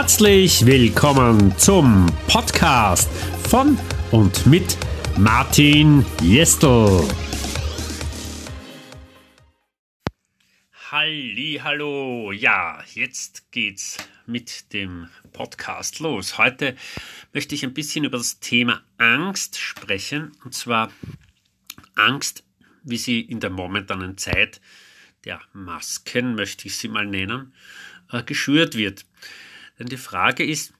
Herzlich willkommen zum Podcast von und mit Martin Jestel. Halli, hallo. Ja, jetzt geht's mit dem Podcast los. Heute möchte ich ein bisschen über das Thema Angst sprechen und zwar Angst, wie sie in der momentanen Zeit der Masken, möchte ich sie mal nennen, äh, geschürt wird. Denn die Frage ist,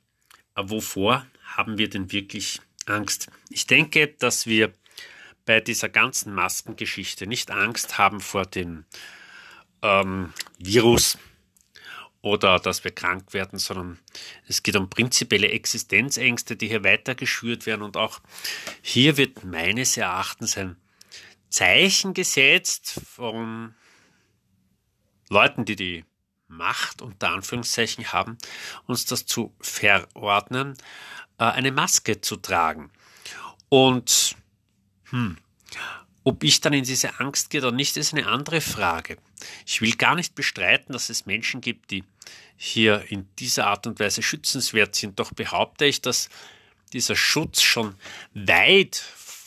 äh, wovor haben wir denn wirklich Angst? Ich denke, dass wir bei dieser ganzen Maskengeschichte nicht Angst haben vor dem ähm, Virus oder dass wir krank werden, sondern es geht um prinzipielle Existenzängste, die hier weiter geschürt werden. Und auch hier wird meines Erachtens ein Zeichen gesetzt von Leuten, die die Macht unter Anführungszeichen haben, uns das zu verordnen, äh, eine Maske zu tragen. Und hm, ob ich dann in diese Angst gehe oder nicht, ist eine andere Frage. Ich will gar nicht bestreiten, dass es Menschen gibt, die hier in dieser Art und Weise schützenswert sind. Doch behaupte ich, dass dieser Schutz schon weit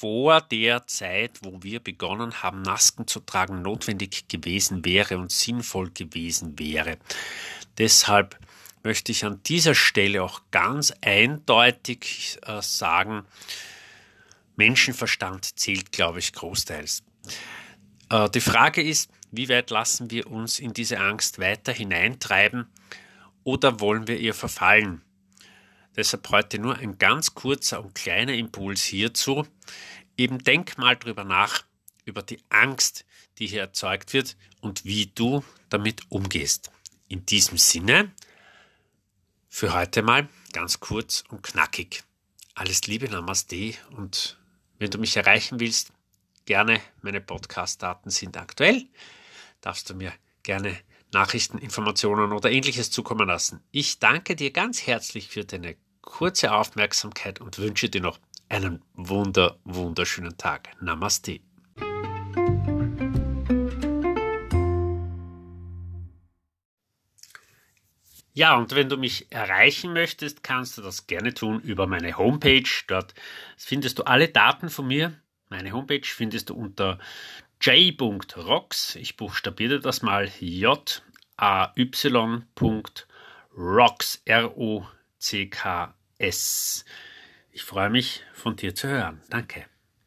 vor der Zeit, wo wir begonnen haben, Masken zu tragen, notwendig gewesen wäre und sinnvoll gewesen wäre. Deshalb möchte ich an dieser Stelle auch ganz eindeutig äh, sagen, Menschenverstand zählt, glaube ich, großteils. Äh, die Frage ist, wie weit lassen wir uns in diese Angst weiter hineintreiben oder wollen wir ihr verfallen? Deshalb heute nur ein ganz kurzer und kleiner Impuls hierzu. Eben denk mal drüber nach, über die Angst, die hier erzeugt wird und wie du damit umgehst. In diesem Sinne, für heute mal ganz kurz und knackig. Alles Liebe, Namaste und wenn du mich erreichen willst, gerne, meine Podcast-Daten sind aktuell. Darfst du mir gerne Nachrichten, Informationen oder ähnliches zukommen lassen. Ich danke dir ganz herzlich für deine kurze Aufmerksamkeit und wünsche dir noch einen wunder, wunderschönen Tag. Namaste. Ja, und wenn du mich erreichen möchtest, kannst du das gerne tun über meine Homepage. Dort findest du alle Daten von mir. Meine Homepage findest du unter j.rocks. Ich buchstabiere das mal j a y.rocks r o c k s. Ich freue mich, von dir zu hören. Danke.